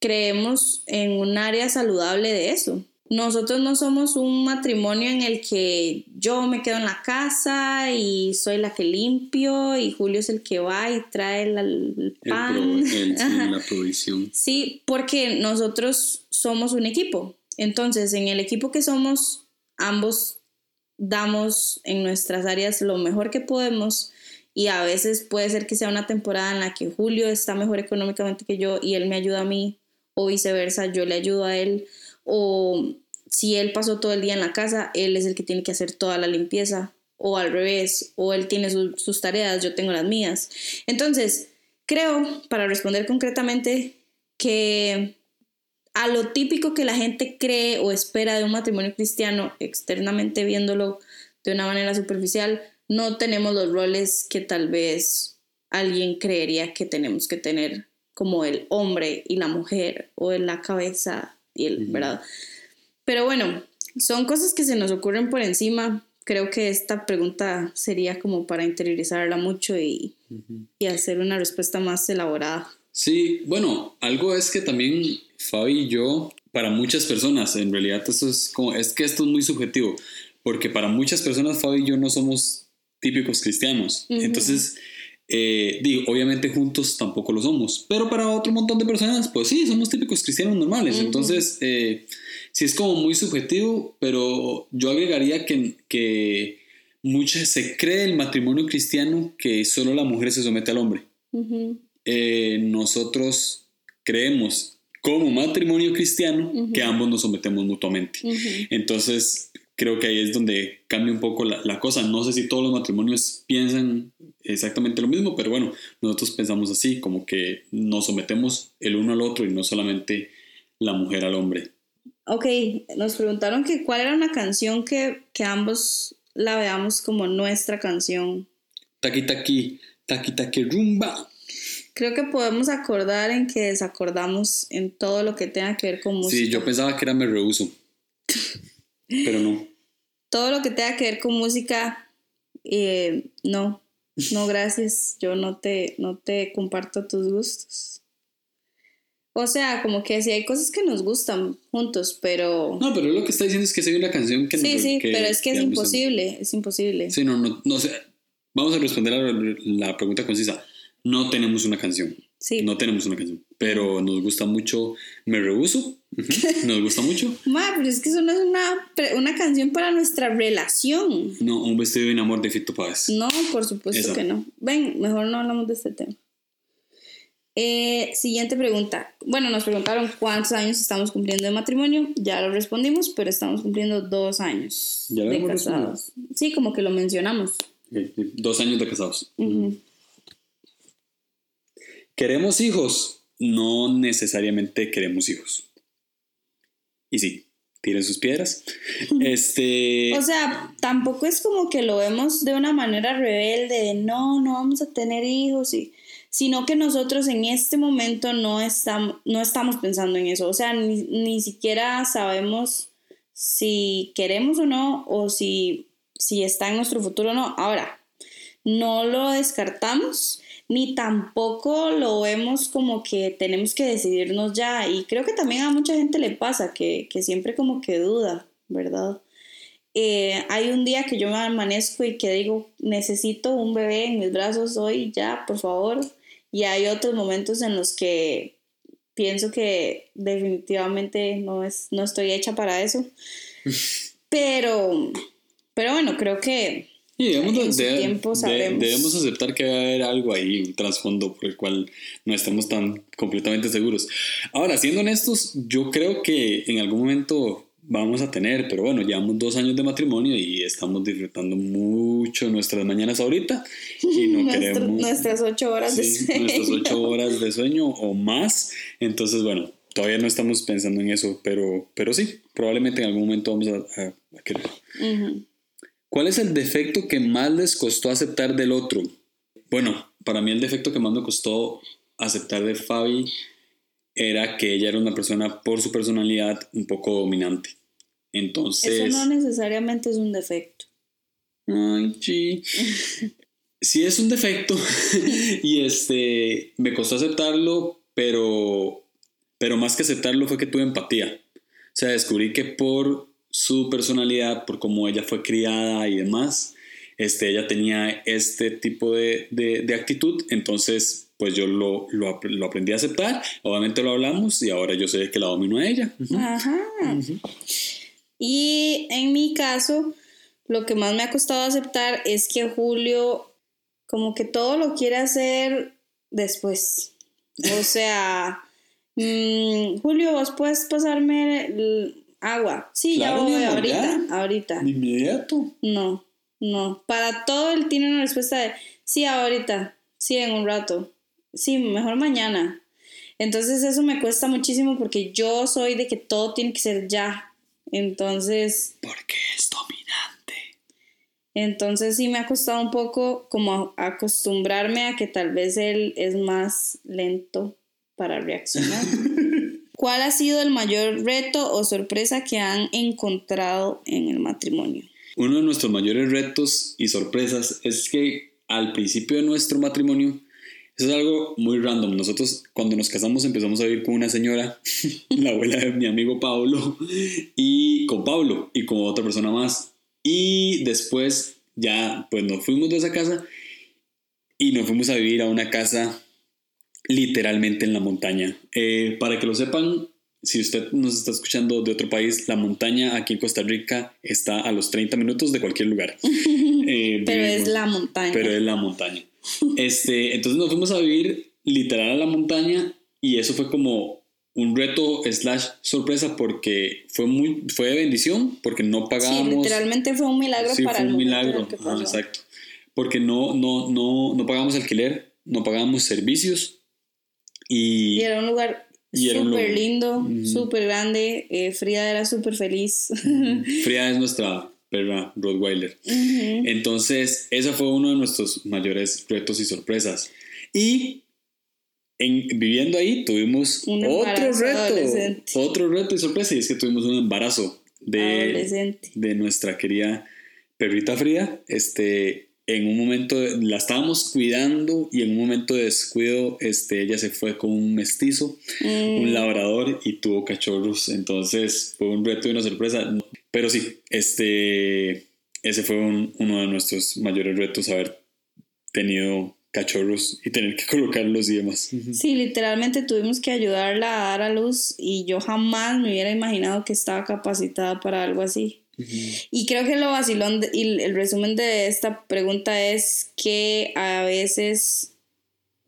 creemos en un área saludable de eso. Nosotros no somos un matrimonio en el que yo me quedo en la casa y soy la que limpio y Julio es el que va y trae el, pan. la provisión. Sí, porque nosotros somos un equipo. Entonces, en el equipo que somos, ambos damos en nuestras áreas lo mejor que podemos y a veces puede ser que sea una temporada en la que Julio está mejor económicamente que yo y él me ayuda a mí o viceversa, yo le ayudo a él o si él pasó todo el día en la casa, él es el que tiene que hacer toda la limpieza, o al revés, o él tiene sus tareas, yo tengo las mías. Entonces, creo, para responder concretamente, que a lo típico que la gente cree o espera de un matrimonio cristiano, externamente viéndolo de una manera superficial, no tenemos los roles que tal vez alguien creería que tenemos que tener, como el hombre y la mujer, o en la cabeza y el, ¿verdad? Pero bueno, son cosas que se nos ocurren por encima. Creo que esta pregunta sería como para interiorizarla mucho y, y hacer una respuesta más elaborada. Sí, bueno, algo es que también Fabi y yo, para muchas personas, en realidad esto es como, es que esto es muy subjetivo, porque para muchas personas Fabi y yo no somos típicos cristianos. Entonces, eh, digo, obviamente juntos tampoco lo somos, pero para otro montón de personas, pues sí, somos típicos cristianos normales. Entonces, eh, sí es como muy subjetivo, pero yo agregaría que, que se cree el matrimonio cristiano que solo la mujer se somete al hombre. Eh, nosotros creemos como matrimonio cristiano que ambos nos sometemos mutuamente. Entonces, creo que ahí es donde cambia un poco la, cosa. No sé si todos los matrimonios piensan exactamente lo mismo, pero bueno, nosotros pensamos así, como que nos sometemos el uno al otro y no solamente la mujer al hombre. Ok, nos preguntaron que cuál era una canción que, ambos la veamos como nuestra canción. Taki taki, taki taki rumba. Creo que podemos acordar en que desacordamos en todo lo que tenga que ver con música. Sí, yo pensaba que era me rehuso. pero no. Todo lo que tenga que ver con música, eh, no, no gracias, yo no te, no te comparto tus gustos. O sea, como que sí hay cosas que nos gustan juntos, pero... No, pero lo que está diciendo es que hay una canción que... Sí, sí, pero es que es imposible, es imposible. Sí, no, no, no sé. Vamos a responder a la pregunta concisa. No tenemos una canción. Sí. No tenemos una canción, pero nos gusta mucho Me Rehuso. Nos gusta mucho. Ma, pero es que eso no es una, una canción para nuestra relación. No, un vestido en amor de Fito Páez. No, por supuesto que no. Ven, mejor no hablamos de este tema. Eh, siguiente pregunta. Bueno, nos preguntaron cuántos años estamos cumpliendo de matrimonio. Ya lo respondimos, pero estamos cumpliendo dos años de casados. Sí, como que lo mencionamos. Dos años de casados. ¿Queremos hijos? No necesariamente queremos hijos. Y sí, tiren sus piedras. Este. O sea, tampoco es como que lo vemos de una manera rebelde, de no, no vamos a tener hijos y sino que nosotros en este momento no estamos, no estamos pensando en eso, o sea, ni, siquiera sabemos si queremos o no, o si, si está en nuestro futuro o no. Ahora, no lo descartamos, ni tampoco lo vemos como que tenemos que decidirnos ya. Y creo que también a mucha gente le pasa que, siempre como que duda, ¿verdad? Eh, hay un día que yo me amanezco y que digo, necesito un bebé en mis brazos hoy, ya, por favor. Y hay otros momentos en los que pienso que definitivamente no, es, no estoy hecha para eso. Pero, pero bueno, creo que debemos, debemos aceptar que va a haber algo ahí, un trasfondo por el cual no estamos tan completamente seguros. Ahora, siendo honestos, yo creo que en algún momento vamos a tener, pero bueno, llevamos dos años de matrimonio y estamos disfrutando mucho nuestras mañanas ahorita y no queremos... Nuestras ocho horas de sueño. Nuestras ocho horas de sueño o más, entonces bueno, todavía no estamos pensando en eso, pero, pero sí, probablemente en algún momento vamos a, querer. ¿Cuál es el defecto que más les costó aceptar del otro? Bueno, para mí el defecto que más me costó aceptar de Fabi era que ella era una persona por su personalidad un poco dominante. Entonces... Eso no necesariamente es un defecto. Ay, sí. sí es un defecto y este me costó aceptarlo, pero pero más que aceptarlo fue que tuve empatía. O sea, descubrí que por su personalidad, por cómo ella fue criada y demás, este, ella tenía este tipo de, de, actitud, entonces pues yo lo, lo, lo, aprendí a aceptar, obviamente lo hablamos y ahora yo sé que la domino a ella. Ajá. Y en mi caso, lo que más me ha costado aceptar es que Julio como que todo lo quiere hacer después. O sea, mm, Julio, vos puedes pasarme el agua. Sí, ya voy ahorita, ahorita. De inmediato. No, no. Para todo él tiene una respuesta de sí, ahorita, sí, en un rato, sí, mejor mañana. Entonces eso me cuesta muchísimo porque yo soy de que todo tiene que ser ya. Entonces... Porque es dominante. Entonces sí me ha costado un poco como acostumbrarme a que tal vez él es más lento para reaccionar. ¿Cuál ha sido el mayor reto o sorpresa que han encontrado en el matrimonio? Uno de nuestros mayores retos y sorpresas es que al principio de nuestro matrimonio eso es algo muy random. Nosotros cuando nos casamos empezamos a vivir con una señora, la abuela de mi amigo Pablo, y con Pablo y con otra persona más. Y después ya pues nos fuimos de esa casa y nos fuimos a vivir a una casa literalmente en la montaña. Eh, para que lo sepan, si usted nos está escuchando de otro país, la montaña aquí en Costa Rica está a los 30 minutos de cualquier lugar. Eh, pero es la montaña. Pero es la montaña. Este, entonces nos fuimos a vivir literal a la montaña y eso fue como un reto slash sorpresa porque fue muy fue de bendición porque no pagábamos sí, literalmente fue un milagro sí, para fue un milagro exacto porque no no no no pagamos alquiler no pagábamos servicios y, y era un lugar súper lindo súper grande. Eh, Frida era súper feliz. Frida es nuestra perra Rottweiler. Entonces, ese fue uno de nuestros mayores retos y sorpresas. Y en, viviendo ahí tuvimos otro reto, otro reto y sorpresa, y es que tuvimos un embarazo de, de nuestra querida perrita Frida. Este, en un momento la estábamos cuidando y en un momento de descuido este, ella se fue con un mestizo, un mm. labrador y tuvo cachorros. Entonces fue un reto y una sorpresa. Pero sí, este, ese fue uno de nuestros mayores retos, haber tenido cachorros y tener que colocarlos y demás. Sí, literalmente tuvimos que ayudarla a dar a luz y yo jamás me hubiera imaginado que estaba capacitada para algo así. Y creo que lo vacilón y el resumen de esta pregunta es que a veces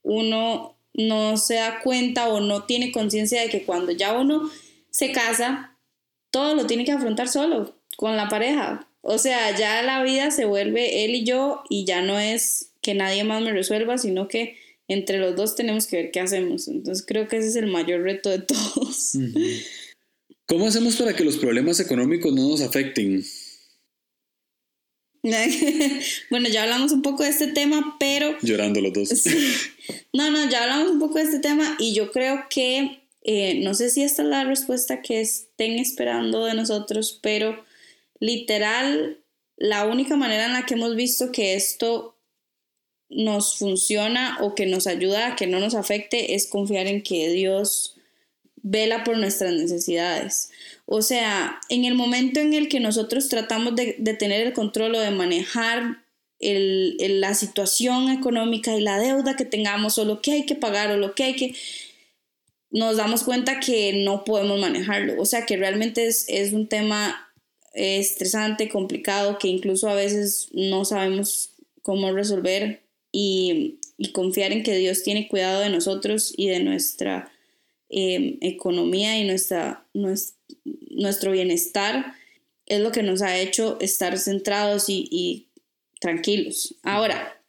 uno no se da cuenta o no tiene conciencia de que cuando ya uno se casa, todo lo tiene que afrontar solo, con la pareja. O sea, ya la vida se vuelve él y yo y ya no es que nadie más me resuelva, sino que entre los dos tenemos que ver qué hacemos. Entonces creo que ese es el mayor reto de todos. ¿Cómo hacemos para que los problemas económicos no nos afecten? bueno, ya hablamos un poco de este tema, pero... Llorando los dos. No, no, ya hablamos un poco de este tema y yo creo que eh, no sé si esta es la respuesta que estén esperando de nosotros, pero literal, la única manera en la que hemos visto que esto nos funciona o que nos ayuda a que no nos afecte es confiar en que Dios vela por nuestras necesidades. O sea, en el momento en el que nosotros tratamos de, tener el control o de manejar la situación económica y la deuda que tengamos o lo que hay que pagar o lo que hay que nos damos cuenta que no podemos manejarlo. O sea, que realmente es, un tema estresante, complicado, que incluso a veces no sabemos cómo resolver y, confiar en que Dios tiene cuidado de nosotros y de nuestra em, economía y nuestra, nuestro bienestar es lo que nos ha hecho estar centrados y, tranquilos. Ahora,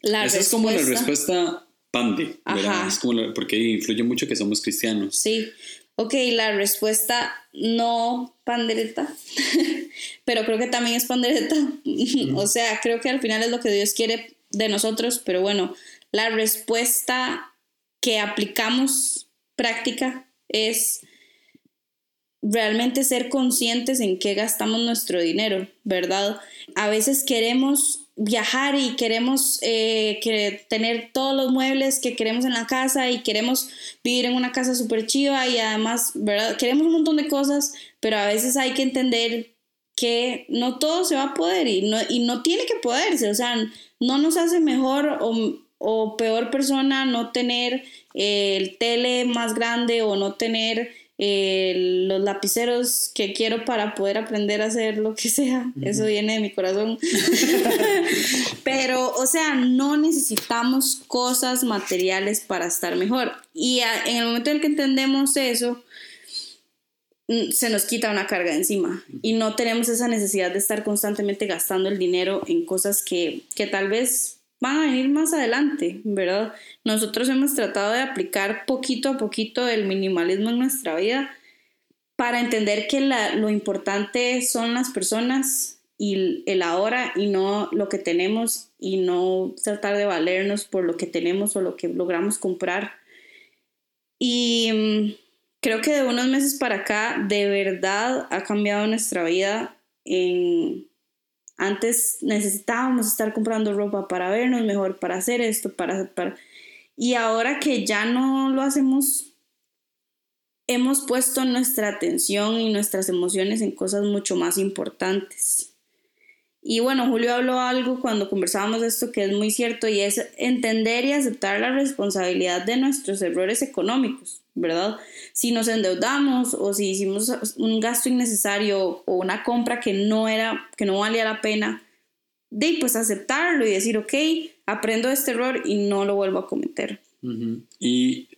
la Esa es como la respuesta pande, Es como porque influye mucho que somos cristianos. Sí. Ok, la respuesta no pandereta pero creo que también es pandereta. o sea, creo que al final es lo que Dios quiere de nosotros, pero bueno, la respuesta que aplicamos práctica es realmente ser conscientes en qué gastamos nuestro dinero, ¿verdad? A veces queremos viajar y queremos eh, que tener todos los muebles que queremos en la casa y queremos vivir en una casa súper chiva y además, ¿verdad? Queremos un montón de cosas, pero a veces hay que entender que no todo se va a poder y no, y no tiene que poderse, o sea, no nos hace mejor o, o peor persona no tener el tele más grande o no tener eh, los lapiceros que quiero para poder aprender a hacer lo que sea. Eso viene de mi corazón. Pero, o sea, no necesitamos cosas materiales para estar mejor. Y en el momento en el que entendemos eso, mm, se nos quita una carga encima y no tenemos esa necesidad de estar constantemente gastando el dinero en cosas que, que tal vez van a venir más adelante, ¿verdad? Nosotros hemos tratado de aplicar poquito a poquito el minimalismo en nuestra vida para entender que lo importante son las personas y el ahora y no lo que tenemos y no tratar de valernos por lo que tenemos o lo que logramos comprar. Y mm, creo que de unos meses para acá de verdad ha cambiado nuestra vida en antes necesitábamos estar comprando ropa para vernos mejor, para hacer esto, para, para... Y ahora que ya no lo hacemos, hemos puesto nuestra atención y nuestras emociones en cosas mucho más importantes. Y bueno, Julio habló algo cuando conversábamos de esto que es muy cierto y es entender y aceptar la responsabilidad de nuestros errores económicos, ¿verdad? Si nos endeudamos o si hicimos un gasto innecesario o una compra que no era, que no valía la pena, de pues aceptarlo y decir, ok, aprendo este error y no lo vuelvo a cometer. Y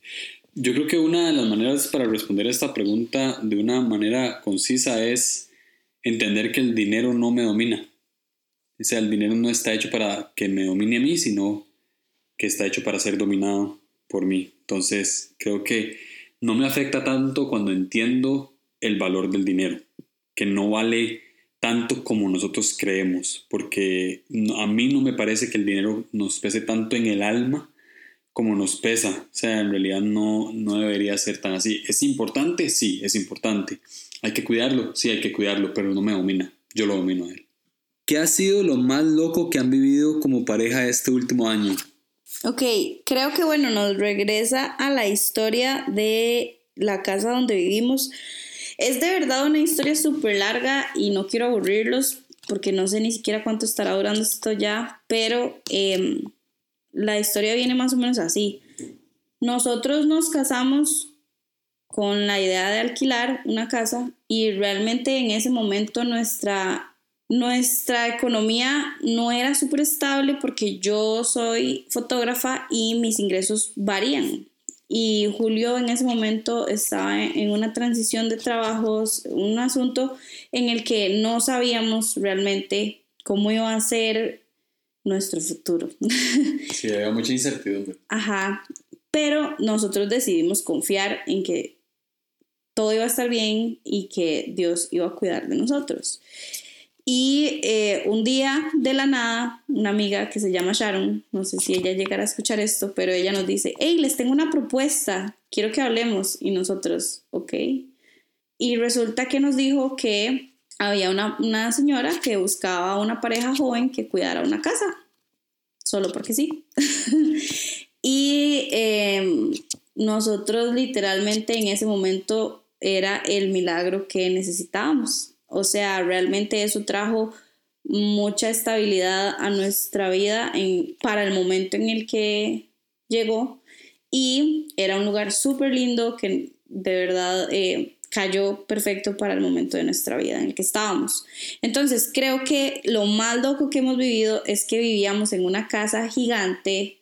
yo creo que una de las maneras para responder a esta pregunta de una manera concisa es entender que el dinero no me domina o sea, el dinero no está hecho para que me domine a mí, sino que está hecho para ser dominado por mí. Entonces, creo que no me afecta tanto cuando entiendo el valor del dinero, que no vale tanto como nosotros creemos, porque a mí no me parece que el dinero nos pese tanto en el alma como nos pesa. O sea, en realidad no, no debería ser tan así. ¿Es importante? Sí, es importante. ¿Hay que cuidarlo? Sí, hay que cuidarlo, pero no me domina. Yo lo domino a él. ¿Qué ha sido lo más loco que han vivido como pareja este último año? Ok, creo que bueno, nos regresa a la historia de la casa donde vivimos. Es de verdad una historia súper larga y no quiero aburrirlos porque no sé ni siquiera cuánto estará durando esto ya, pero em, la historia viene más o menos así. Nosotros nos casamos con la idea de alquilar una casa y realmente en ese momento nuestra nuestra economía no era súper estable porque yo soy fotógrafa y mis ingresos varían. Y Julio en ese momento estaba en una transición de trabajos, un asunto en el que no sabíamos realmente cómo iba a ser nuestro futuro. Sí, había mucha incertidumbre. Ajá, pero nosotros decidimos confiar en que todo iba a estar bien y que Dios iba a cuidar de nosotros. Y eh, un día de la nada, una amiga que se llama Sharon, no sé si ella llegará a escuchar esto, pero ella nos dice, hey, les tengo una propuesta, quiero que hablemos. Y nosotros, ok. Y resulta que nos dijo que había una, una señora que buscaba una pareja joven que cuidara una casa, solo porque sí. y em, nosotros literalmente en ese momento era el milagro que necesitábamos o sea, realmente eso trajo mucha estabilidad a nuestra vida en, para el momento en el que llegó y era un lugar súper lindo que de verdad eh, cayó perfecto para el momento de nuestra vida en el que estábamos. Entonces creo que lo más loco que hemos vivido es que vivíamos en una casa gigante,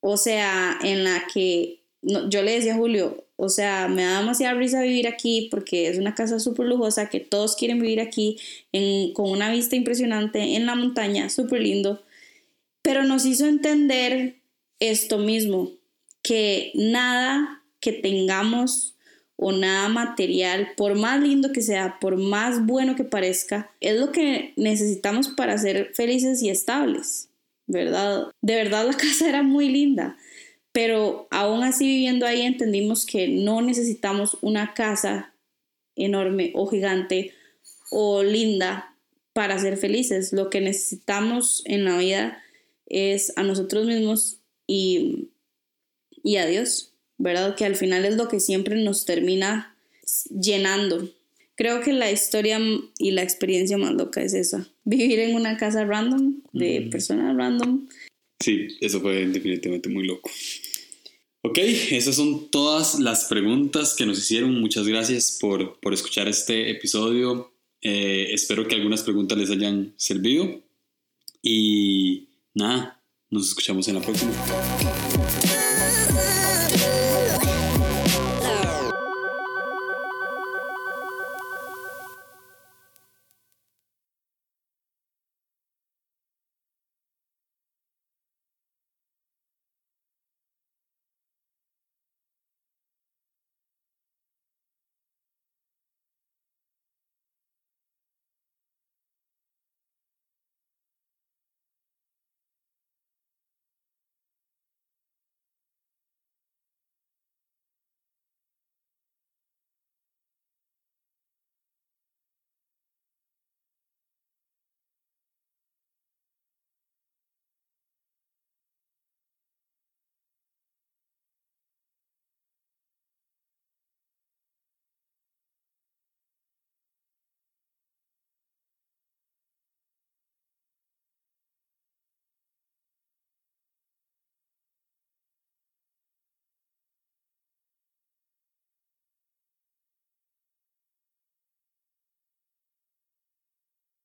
o sea, en la que yo le decía a Julio, o sea, me da demasiada risa vivir aquí porque es una casa súper lujosa que todos quieren vivir aquí con una vista impresionante en la montaña, súper lindo. Pero nos hizo entender esto mismo, que nada que tengamos o nada material, por más lindo que sea, por más bueno que parezca, es lo que necesitamos para ser felices y estables, ¿verdad? De verdad la casa era muy linda, pero aún así viviendo ahí entendimos que no necesitamos una casa enorme o gigante o linda para ser felices. Lo que necesitamos en la vida es a nosotros mismos y, y a Dios, ¿verdad? Que al final es lo que siempre nos termina llenando. Creo que la historia y la experiencia más loca es esa. Vivir en una casa random, de personas random. Sí, eso fue definitivamente muy loco. Ok, esas son todas las preguntas que nos hicieron. Muchas gracias por, por escuchar este episodio. Eh, espero que algunas preguntas les hayan servido. Y nada, nos escuchamos en la próxima.